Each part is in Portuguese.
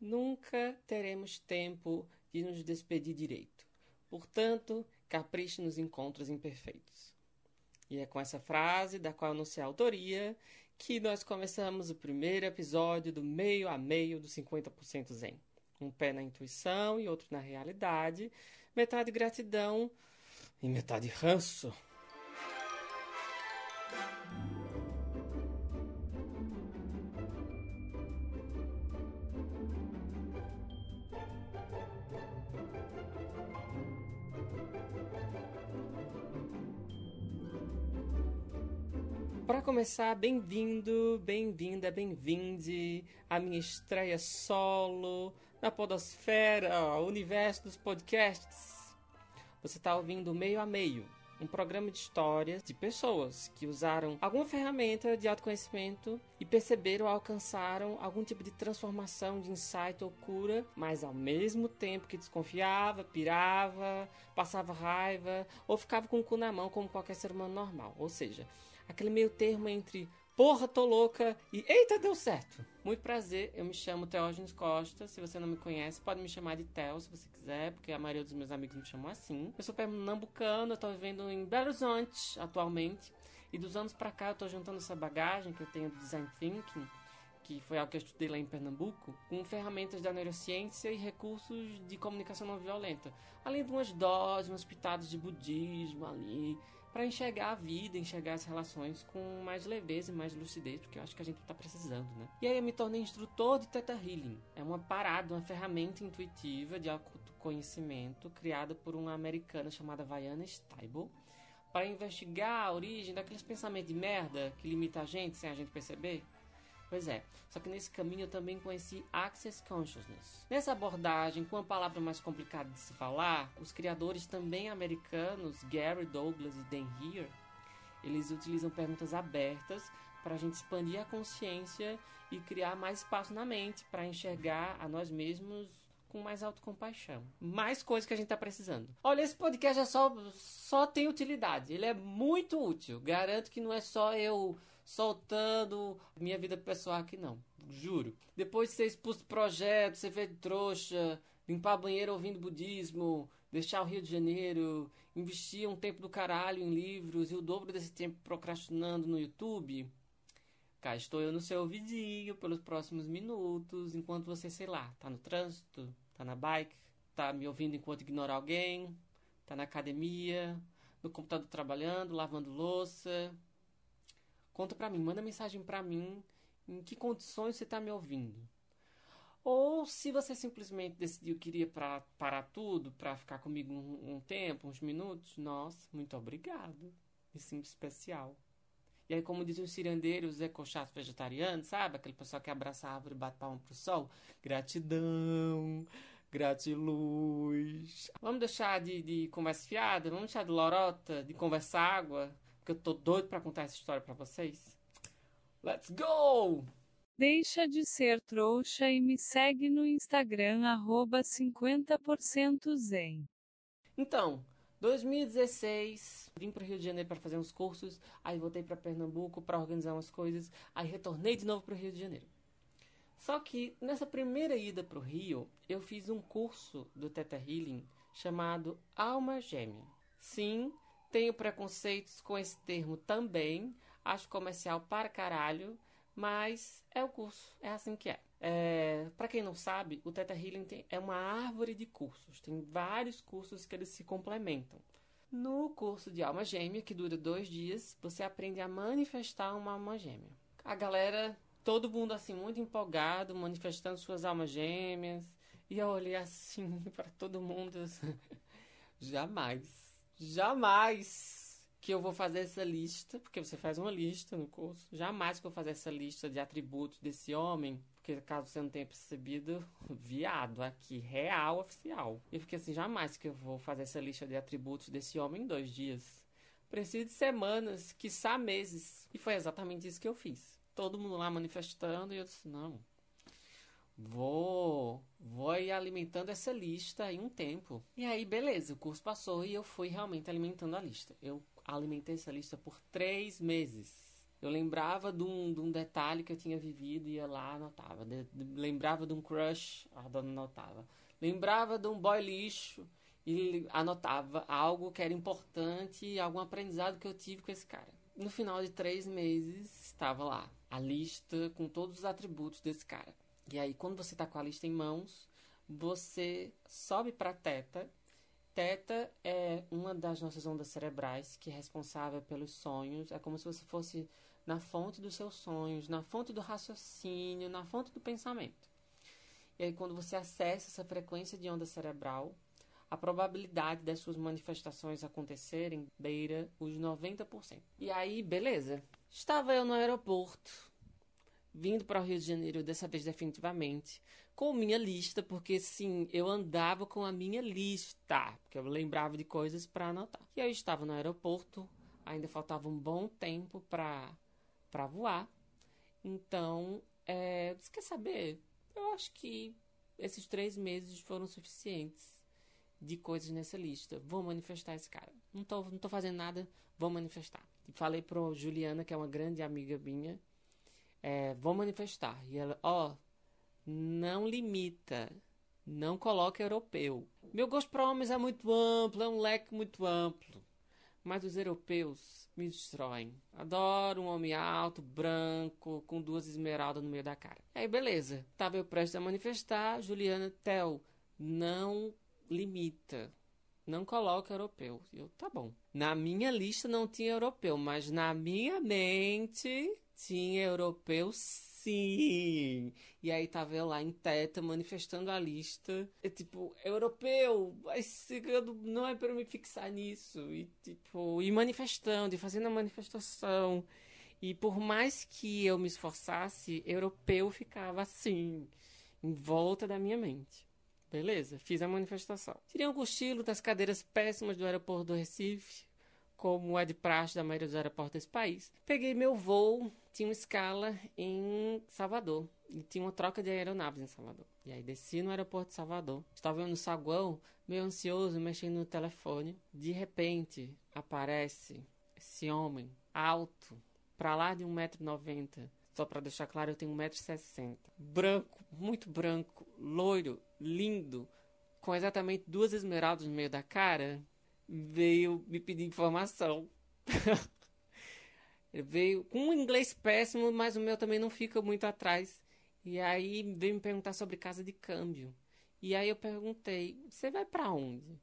nunca teremos tempo de nos despedir direito. Portanto, capriche nos encontros imperfeitos. E é com essa frase, da qual eu não sei a autoria, que nós começamos o primeiro episódio do meio a meio do 50% Zen. Um pé na intuição e outro na realidade, metade gratidão e metade ranço. Para começar, bem-vindo, bem-vinda, bem-vinde à minha estreia solo na Podosfera, universo dos podcasts. Você está ouvindo Meio a Meio, um programa de histórias de pessoas que usaram alguma ferramenta de autoconhecimento e perceberam, alcançaram algum tipo de transformação, de insight ou cura, mas ao mesmo tempo que desconfiava, pirava, passava raiva ou ficava com o cu na mão como qualquer ser humano normal. Ou seja, aquele meio termo entre porra, tô louca e eita, deu certo. Muito prazer, eu me chamo Teógenes Costa. Se você não me conhece, pode me chamar de Theo se você quiser, porque a maioria dos meus amigos me chamam assim. Eu sou pernambucano, eu tô vivendo em Belo Horizonte atualmente. E dos anos pra cá eu tô juntando essa bagagem que eu tenho do design thinking que foi algo que eu estudei lá em Pernambuco, com ferramentas da neurociência e recursos de comunicação não violenta, além de umas doses, umas pitadas de budismo ali, para enxergar a vida, enxergar as relações com mais leveza e mais lucidez, porque eu acho que a gente está precisando, né? E aí eu me tornei instrutor de Theta Healing. É uma parada, uma ferramenta intuitiva de autoconhecimento criada por uma americana chamada Vaiana Steibel para investigar a origem daqueles pensamentos de merda que limita a gente sem a gente perceber. Pois é, só que nesse caminho eu também conheci Access Consciousness. Nessa abordagem, com uma palavra mais complicada de se falar, os criadores também americanos, Gary Douglas e Dan Heer, eles utilizam perguntas abertas para a gente expandir a consciência e criar mais espaço na mente para enxergar a nós mesmos com mais autocompaixão. Mais coisas que a gente está precisando. Olha, esse podcast é só, só tem utilidade. Ele é muito útil. Garanto que não é só eu soltando minha vida pessoal aqui, não. Juro. Depois de ser expulso do projeto, ser feito trouxa, limpar banheiro ouvindo budismo, deixar o Rio de Janeiro, investir um tempo do caralho em livros e o dobro desse tempo procrastinando no YouTube. Cá estou eu no seu ouvidinho pelos próximos minutos, enquanto você, sei lá, tá no trânsito, tá na bike, tá me ouvindo enquanto ignora alguém, tá na academia, no computador trabalhando, lavando louça, Conta pra mim, manda mensagem pra mim em que condições você tá me ouvindo. Ou se você simplesmente decidiu que iria pra, parar tudo para ficar comigo um, um, tempo, uns minutos, nossa, muito obrigado. Me sinto especial. E aí, como dizem os cirandeiros, os ecochatos vegetarianos, sabe? Aquele pessoal que abraça a árvore e bate palma pro sol. Gratidão, gratiluz. Vamos deixar de, de conversa fiada, vamos deixar de lorota, de conversa água porque eu tô doido para contar essa história para vocês. Let's go! Deixa de ser trouxa e me segue no Instagram 50% zen. Então, 2016, vim para o Rio de Janeiro para fazer uns cursos, aí voltei para Pernambuco para organizar umas coisas, aí retornei de novo para o Rio de Janeiro. Só que nessa primeira ida para o Rio, eu fiz um curso do Theta Healing chamado Alma Gêmea. Sim, tenho preconceitos com esse termo também. Acho comercial para caralho. Mas é o curso. É assim que é. é para quem não sabe, o Teta Healing tem, é uma árvore de cursos. Tem vários cursos que eles se complementam. No curso de alma gêmea, que dura dois dias, você aprende a manifestar uma alma gêmea. A galera, todo mundo assim, muito empolgado, manifestando suas almas gêmeas. E eu olhei assim para todo mundo. Jamais Jamais que eu vou fazer essa lista, porque você faz uma lista no curso. Jamais que eu vou fazer essa lista de atributos desse homem, porque caso você não tenha percebido, viado aqui, real oficial. E fiquei assim, jamais que eu vou fazer essa lista de atributos desse homem em dois dias. Preciso de semanas, quiçá meses. E foi exatamente isso que eu fiz. Todo mundo lá manifestando e eu disse, não, Vou, vou alimentando essa lista em um tempo. E aí, beleza, o curso passou e eu fui realmente alimentando a lista. Eu alimentei essa lista por três meses. Eu lembrava de um, de um detalhe que eu tinha vivido e ia lá anotava. De, de, lembrava de um crush, anotava. Lembrava de um boy lixo e anotava algo que era importante, algum aprendizado que eu tive com esse cara. No final de três meses, estava lá a lista com todos os atributos desse cara. E aí, quando você está com a lista em mãos, você sobe para teta. Teta é uma das nossas ondas cerebrais que é responsável pelos sonhos. É como se você fosse na fonte dos seus sonhos, na fonte do raciocínio, na fonte do pensamento. E aí, quando você acessa essa frequência de onda cerebral, a probabilidade das suas manifestações acontecerem beira os 90%. E aí, beleza. Estava eu no aeroporto, vindo para o Rio de Janeiro, dessa vez definitivamente, com minha lista, porque sim, eu andava com a minha lista, porque eu lembrava de coisas para anotar. E eu estava no aeroporto, ainda faltava um bom tempo para para voar. Então, é, você quer saber? Eu acho que esses três meses foram suficientes de coisas nessa lista. Vou manifestar esse cara. Não tô, não tô fazendo nada, vou manifestar. E falei pro Juliana, que é uma grande amiga minha, é, vou manifestar. E ela, ó, não limita, não coloca europeu. Meu gosto para homens é muito amplo, é um leque muito amplo. Mas os europeus me destroem. Adoro um homem alto, branco, com duas esmeraldas no meio da cara. Aí, beleza. Tava eu prestes a manifestar. Juliana, Tel, não limita. Não coloca europeu. Eu, tá bom. Na minha lista não tinha europeu, mas na minha mente tinha europeu sim. E aí tava eu lá em teta manifestando a lista. É tipo, europeu, mas não é para me fixar nisso. E tipo, e manifestando, e fazendo a manifestação. E por mais que eu me esforçasse, europeu ficava assim, em volta da minha mente. Beleza, fiz a manifestação. Tirei um cochilo das cadeiras péssimas do aeroporto do Recife, como é de praxe da maioria dos aeroportos desse país. Peguei meu voo, tinha uma escala em Salvador. E tinha uma troca de aeronaves em Salvador. E aí desci no aeroporto de Salvador. Estava no saguão, meio ansioso, mexendo no telefone. De repente, aparece esse homem, alto, pra lá de 1,90m, só para deixar claro, eu tenho 1,60m. Branco, muito branco, loiro, lindo, com exatamente duas esmeraldas no meio da cara, veio me pedir informação. Ele veio com um inglês péssimo, mas o meu também não fica muito atrás. E aí veio me perguntar sobre casa de câmbio. E aí eu perguntei: "Você vai para onde?"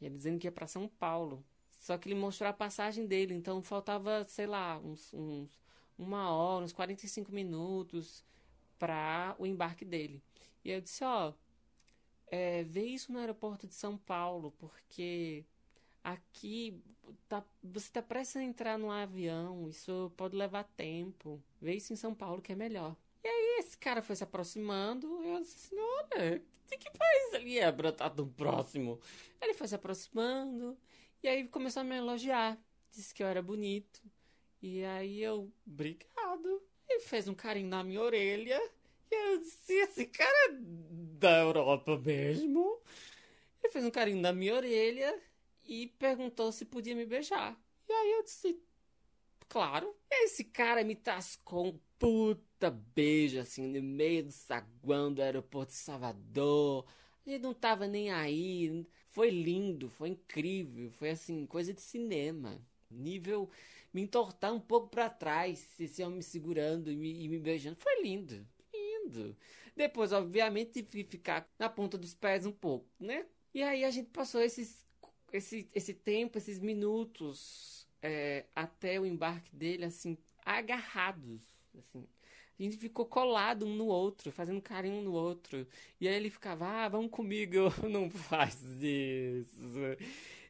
E ele dizendo que ia para São Paulo. Só que ele mostrou a passagem dele, então faltava, sei lá, uns, uns uma hora, uns 45 minutos para o embarque dele. E eu disse, ó, é, vê isso no aeroporto de São Paulo, porque aqui tá, você está prestes a entrar no avião, isso pode levar tempo. Vê isso em São Paulo que é melhor. E aí esse cara foi se aproximando, eu disse assim, olha, de que país ele é pra estar tão próximo? Ele foi se aproximando, e aí começou a me elogiar. Disse que eu era bonito, e aí eu, obrigado. E fez um carinho na minha orelha. E eu disse, esse cara é da Europa mesmo. Ele fez um carinho na minha orelha e perguntou se podia me beijar. E aí eu disse, claro. Esse cara me tascou um puta beijo, assim, no meio do saguão do aeroporto de Salvador. Gente não tava nem aí. Foi lindo, foi incrível. Foi, assim, coisa de cinema. Nível me entortar um pouco para trás, esse homem me segurando e me, e me beijando. Foi lindo, lindo. Depois, obviamente, tive que ficar na ponta dos pés um pouco, né? E aí a gente passou esses, esse, esse tempo, esses minutos é, até o embarque dele, assim, agarrados, assim. A gente ficou colado um no outro, fazendo carinho um no outro. E aí ele ficava, ah, vamos comigo. Não faz isso.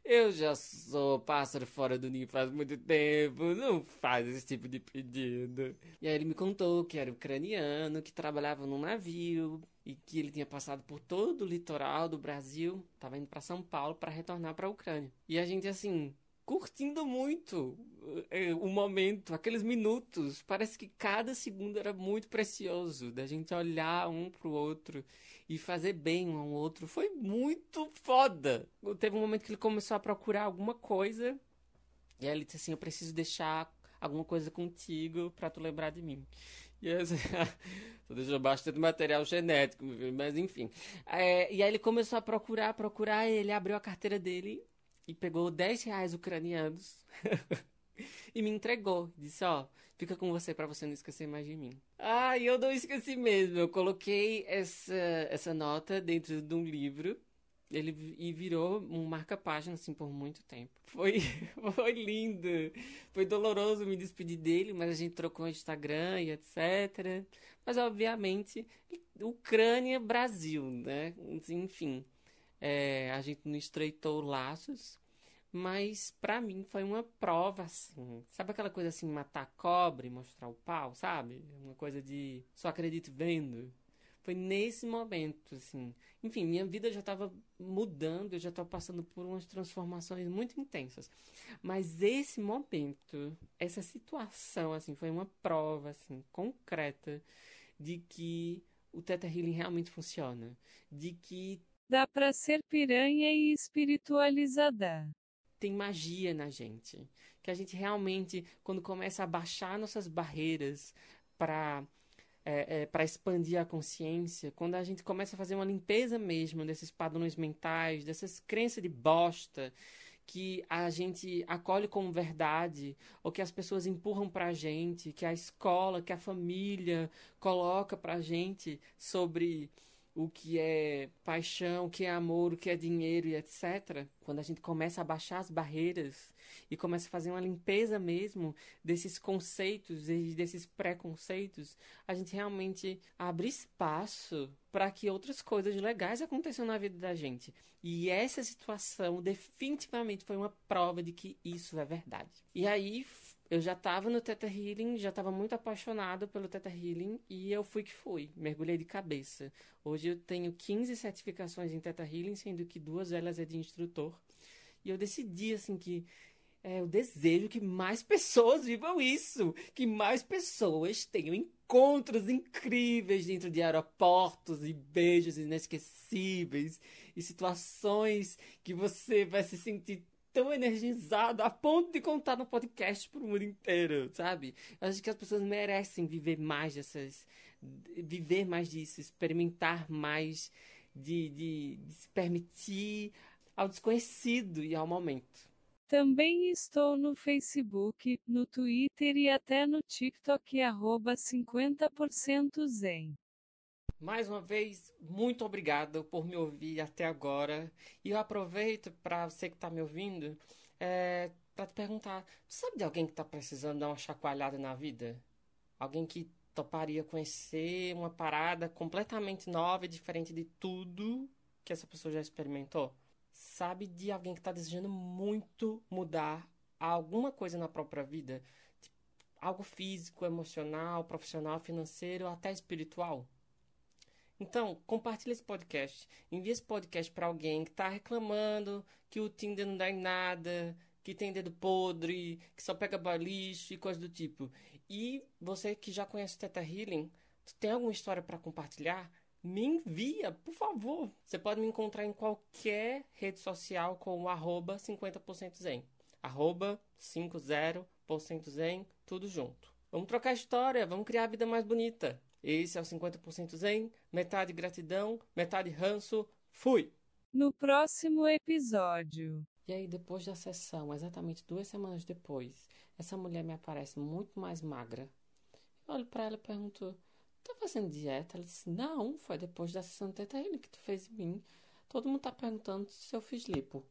Eu já sou pássaro fora do ninho faz muito tempo, não faz esse tipo de pedido. E aí ele me contou que era ucraniano, que trabalhava num navio e que ele tinha passado por todo o litoral do Brasil, estava indo para São Paulo para retornar para a Ucrânia. E a gente assim, curtindo muito eh, o momento, aqueles minutos. Parece que cada segundo era muito precioso da gente olhar um pro outro e fazer bem um ao outro. Foi muito foda. Teve um momento que ele começou a procurar alguma coisa e aí ele disse assim: Eu preciso deixar alguma coisa contigo para tu lembrar de mim. E eu, tu deixou bastante material genético, mas enfim. É, e aí ele começou a procurar, procurar, ele abriu a carteira dele e pegou 10 reais ucranianos e me entregou. Disse, ó, fica com você para você não esquecer mais de mim. Ah, eu não esqueci mesmo. Eu coloquei essa, essa nota dentro de um livro ele e virou um marca-página assim por muito tempo. Foi, foi lindo. Foi doloroso me despedir dele, mas a gente trocou o Instagram e etc. Mas obviamente, Ucrânia, Brasil, né? Enfim, é, a gente não estreitou laços, mas para mim foi uma prova assim. Sabe aquela coisa assim, matar cobre, mostrar o pau, sabe? Uma coisa de só acredito vendo. Foi nesse momento, assim. Enfim, minha vida já estava mudando, eu já estava passando por umas transformações muito intensas. Mas esse momento, essa situação, assim, foi uma prova, assim, concreta de que o Teta Healing realmente funciona. De que. Dá para ser piranha e espiritualizada. Tem magia na gente. Que a gente realmente, quando começa a baixar nossas barreiras para é, é, para expandir a consciência, quando a gente começa a fazer uma limpeza mesmo desses padrões mentais, dessas crenças de bosta que a gente acolhe como verdade, ou que as pessoas empurram para a gente, que a escola, que a família coloca para a gente sobre o que é paixão, o que é amor, o que é dinheiro e etc. Quando a gente começa a baixar as barreiras e começa a fazer uma limpeza mesmo desses conceitos e desses preconceitos, a gente realmente abre espaço para que outras coisas legais aconteçam na vida da gente. E essa situação definitivamente foi uma prova de que isso é verdade. E aí eu já estava no Theta Healing, já estava muito apaixonado pelo Theta Healing e eu fui que fui, mergulhei de cabeça. Hoje eu tenho 15 certificações em Theta Healing, sendo que duas delas é de instrutor. E eu decidi assim que é, eu desejo que mais pessoas vivam isso, que mais pessoas tenham encontros incríveis dentro de aeroportos e beijos inesquecíveis e situações que você vai se sentir tão energizado a ponto de contar no podcast pro mundo inteiro, sabe? Eu acho que as pessoas merecem viver mais dessas. viver mais disso, experimentar mais, de, de, de se permitir ao desconhecido e ao momento. Também estou no Facebook, no Twitter e até no TikTok, arroba 50% Zen. Mais uma vez, muito obrigado por me ouvir até agora. E eu aproveito para você que está me ouvindo, é, para te perguntar: sabe de alguém que está precisando dar uma chacoalhada na vida? Alguém que toparia conhecer uma parada completamente nova e diferente de tudo que essa pessoa já experimentou? Sabe de alguém que está desejando muito mudar alguma coisa na própria vida? Tipo, algo físico, emocional, profissional, financeiro, até espiritual? Então, compartilhe esse podcast. Envie esse podcast para alguém que está reclamando que o Tinder não dá em nada, que tem dedo podre, que só pega balixo e coisa do tipo. E você que já conhece o Teta Healing, tem alguma história para compartilhar? Me envia, por favor. Você pode me encontrar em qualquer rede social com o arroba 50% zen. Arroba 50% zen, tudo junto. Vamos trocar história, vamos criar a vida mais bonita. Esse é o 50% Zen, metade gratidão, metade ranço. Fui! No próximo episódio. E aí, depois da sessão, exatamente duas semanas depois, essa mulher me aparece muito mais magra. Eu olho para ela e pergunto: Tá fazendo dieta? Ela disse: Não, foi depois da sessão de Teta que tu fez em mim. Todo mundo tá perguntando se eu fiz lipo.